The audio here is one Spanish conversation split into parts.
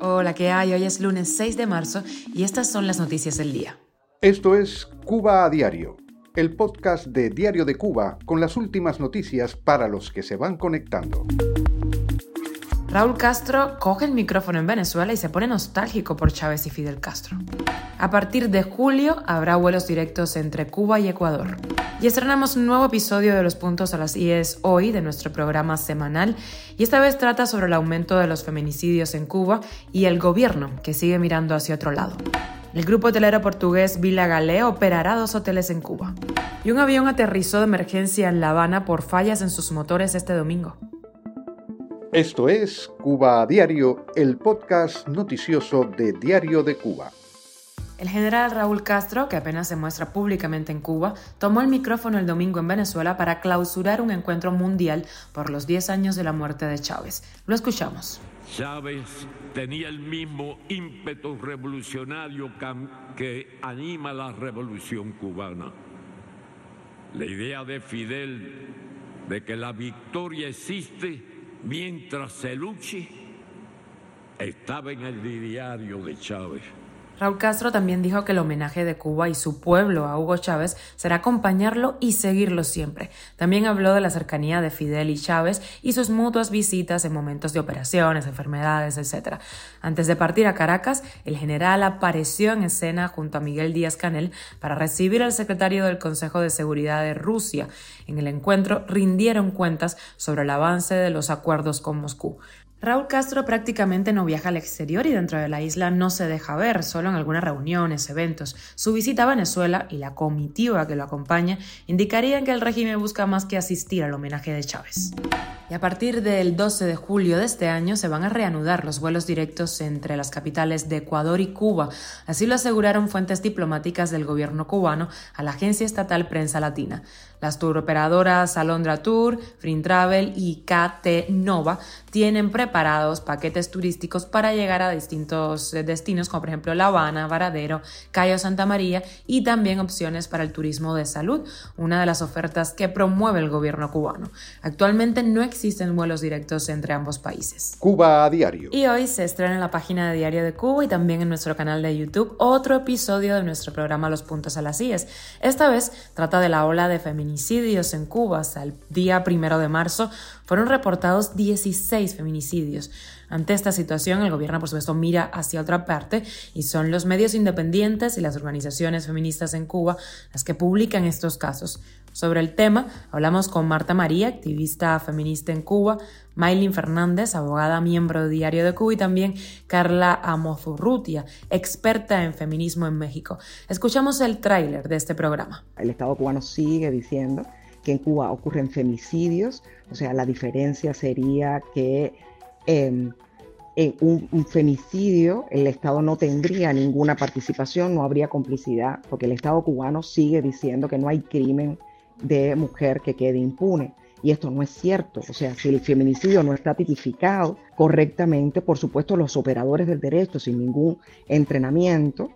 Hola, ¿qué hay? Hoy es lunes 6 de marzo y estas son las noticias del día. Esto es Cuba a Diario, el podcast de Diario de Cuba con las últimas noticias para los que se van conectando. Raúl Castro coge el micrófono en Venezuela y se pone nostálgico por Chávez y Fidel Castro. A partir de julio habrá vuelos directos entre Cuba y Ecuador. Y estrenamos un nuevo episodio de Los Puntos a las IES hoy de nuestro programa semanal y esta vez trata sobre el aumento de los feminicidios en Cuba y el gobierno que sigue mirando hacia otro lado. El grupo hotelero portugués Villa Galé operará dos hoteles en Cuba. Y un avión aterrizó de emergencia en La Habana por fallas en sus motores este domingo. Esto es Cuba a Diario, el podcast noticioso de Diario de Cuba. El general Raúl Castro, que apenas se muestra públicamente en Cuba, tomó el micrófono el domingo en Venezuela para clausurar un encuentro mundial por los 10 años de la muerte de Chávez. Lo escuchamos. Chávez tenía el mismo ímpetu revolucionario que anima la revolución cubana. La idea de Fidel de que la victoria existe mientras se luche estaba en el diario de Chávez. Raúl Castro también dijo que el homenaje de Cuba y su pueblo a Hugo Chávez será acompañarlo y seguirlo siempre. También habló de la cercanía de Fidel y Chávez y sus mutuas visitas en momentos de operaciones, enfermedades, etc. Antes de partir a Caracas, el general apareció en escena junto a Miguel Díaz Canel para recibir al secretario del Consejo de Seguridad de Rusia. En el encuentro rindieron cuentas sobre el avance de los acuerdos con Moscú. Raúl Castro prácticamente no viaja al exterior y dentro de la isla no se deja ver, solo en algunas reuniones, eventos. Su visita a Venezuela y la comitiva que lo acompaña indicarían que el régimen busca más que asistir al homenaje de Chávez. Y a partir del 12 de julio de este año se van a reanudar los vuelos directos entre las capitales de Ecuador y Cuba. Así lo aseguraron fuentes diplomáticas del gobierno cubano a la agencia estatal Prensa Latina. Las operadoras Alondra Tour, Free Travel y KT Nova tienen preparados paquetes turísticos para llegar a distintos eh, destinos como por ejemplo La Habana, Varadero, Cayo Santa María y también opciones para el turismo de salud, una de las ofertas que promueve el gobierno cubano. Actualmente no existen vuelos directos entre ambos países. Cuba a diario. Y hoy se estrena en la página de Diario de Cuba y también en nuestro canal de YouTube otro episodio de nuestro programa Los Puntos a las IES. Esta vez trata de la ola de feminicidios en Cuba. Hasta el día primero de marzo fueron reportados 16 feminicidios. Ante esta situación, el gobierno, por supuesto, mira hacia otra parte y son los medios independientes y las organizaciones feministas en Cuba las que publican estos casos. Sobre el tema, hablamos con Marta María, activista feminista en Cuba, Maylin Fernández, abogada miembro de Diario de Cuba, y también Carla Amozurrutia, experta en feminismo en México. Escuchamos el tráiler de este programa. El Estado cubano sigue diciendo que en Cuba ocurren femicidios, o sea, la diferencia sería que em, en un, un, femicidio el Estado no tendría ninguna participación, no habría complicidad, porque el Estado cubano sigue diciendo que no hay crimen de mujer que quede impune. Y esto no es cierto. O sea, si el feminicidio no está tipificado correctamente, por supuesto los operadores del derecho sin ningún entrenamiento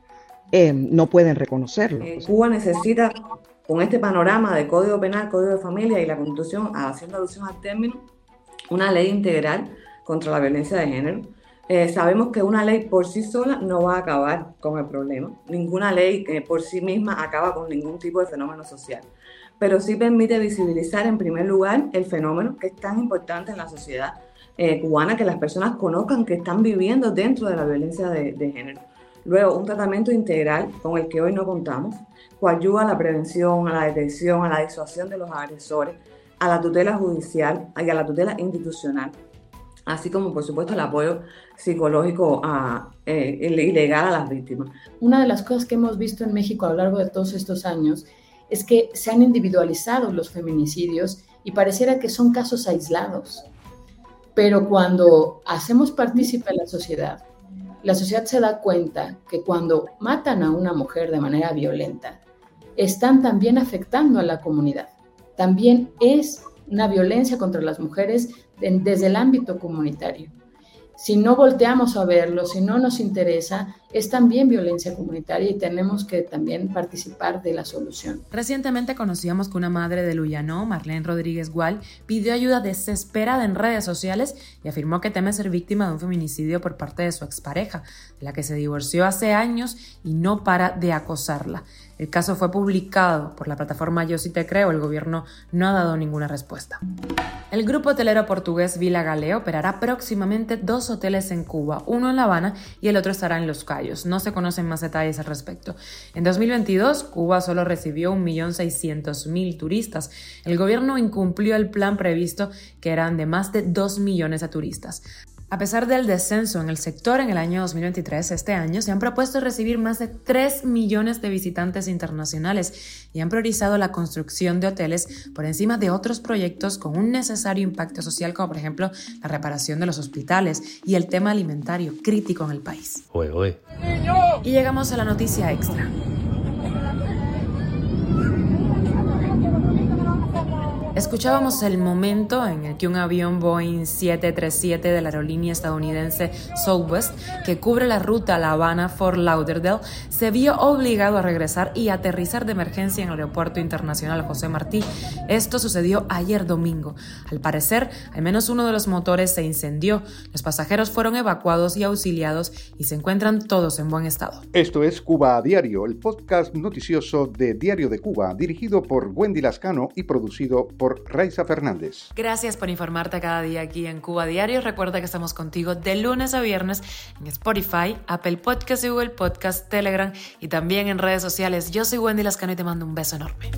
eh, no pueden reconocerlo. Eh, Cuba necesita, con este panorama de Código Penal, Código de Familia y la Constitución, haciendo alusión al término, una ley integral contra la violencia de género. Eh, sabemos que una ley por sí sola no va a acabar con el problema. Ninguna ley por sí misma acaba con ningún tipo de fenómeno social pero sí permite visibilizar en primer lugar el fenómeno que es tan importante en la sociedad eh, cubana, que las personas conozcan que están viviendo dentro de la violencia de, de, género. Luego, un tratamiento integral con el que hoy no contamos, ayuda a la prevención, a la detección, a la disuasión de los agresores, a la tutela judicial y a la tutela institucional, así como por supuesto el apoyo psicológico a, eh, y legal a las víctimas. Una de las cosas que hemos visto en México a lo largo de todos estos años es que se han individualizado los feminicidios y pareciera que son casos aislados. Pero cuando hacemos partícipe a la sociedad, la sociedad se da cuenta que cuando matan a una mujer de manera violenta, están también afectando a la comunidad. También es una violencia contra las mujeres desde el ámbito comunitario. Si no volteamos a verlo, si no nos interesa, es también violencia comunitaria y tenemos que también participar de la solución. Recientemente conocíamos que una madre de Luyano, Marlene Rodríguez Gual, pidió ayuda desesperada en redes sociales y afirmó que teme ser víctima de un feminicidio por parte de su expareja, de la que se divorció hace años y no para de acosarla. El caso fue publicado por la plataforma Yo sí te creo, el gobierno no ha dado ninguna respuesta. El grupo hotelero portugués Vila Galea operará próximamente dos hoteles en Cuba, uno en La Habana y el otro estará en Los Cayos. No se conocen más detalles al respecto. En 2022, Cuba solo recibió 1.600.000 turistas. El gobierno incumplió el plan previsto, que eran de más de 2 millones de turistas. A pesar del descenso en el sector en el año 2023, este año se han propuesto recibir más de 3 millones de visitantes internacionales y han priorizado la construcción de hoteles por encima de otros proyectos con un necesario impacto social como por ejemplo la reparación de los hospitales y el tema alimentario crítico en el país. Y llegamos a la noticia extra. Escuchábamos el momento en el que un avión Boeing 737 de la aerolínea estadounidense Southwest, que cubre la ruta La Habana-Fort Lauderdale, se vio obligado a regresar y aterrizar de emergencia en el aeropuerto internacional José Martí. Esto sucedió ayer domingo. Al parecer, al menos uno de los motores se incendió. Los pasajeros fueron evacuados y auxiliados y se encuentran todos en buen estado. Esto es Cuba a Diario, el podcast noticioso de Diario de Cuba, dirigido por Wendy Lascano y producido por Raiza Fernández. Gracias por informarte cada día aquí en Cuba Diario. Recuerda que estamos contigo de lunes a viernes en Spotify, Apple Podcast, Google Podcast, Telegram y también en redes sociales. Yo soy Wendy Lascano y te mando un beso enorme.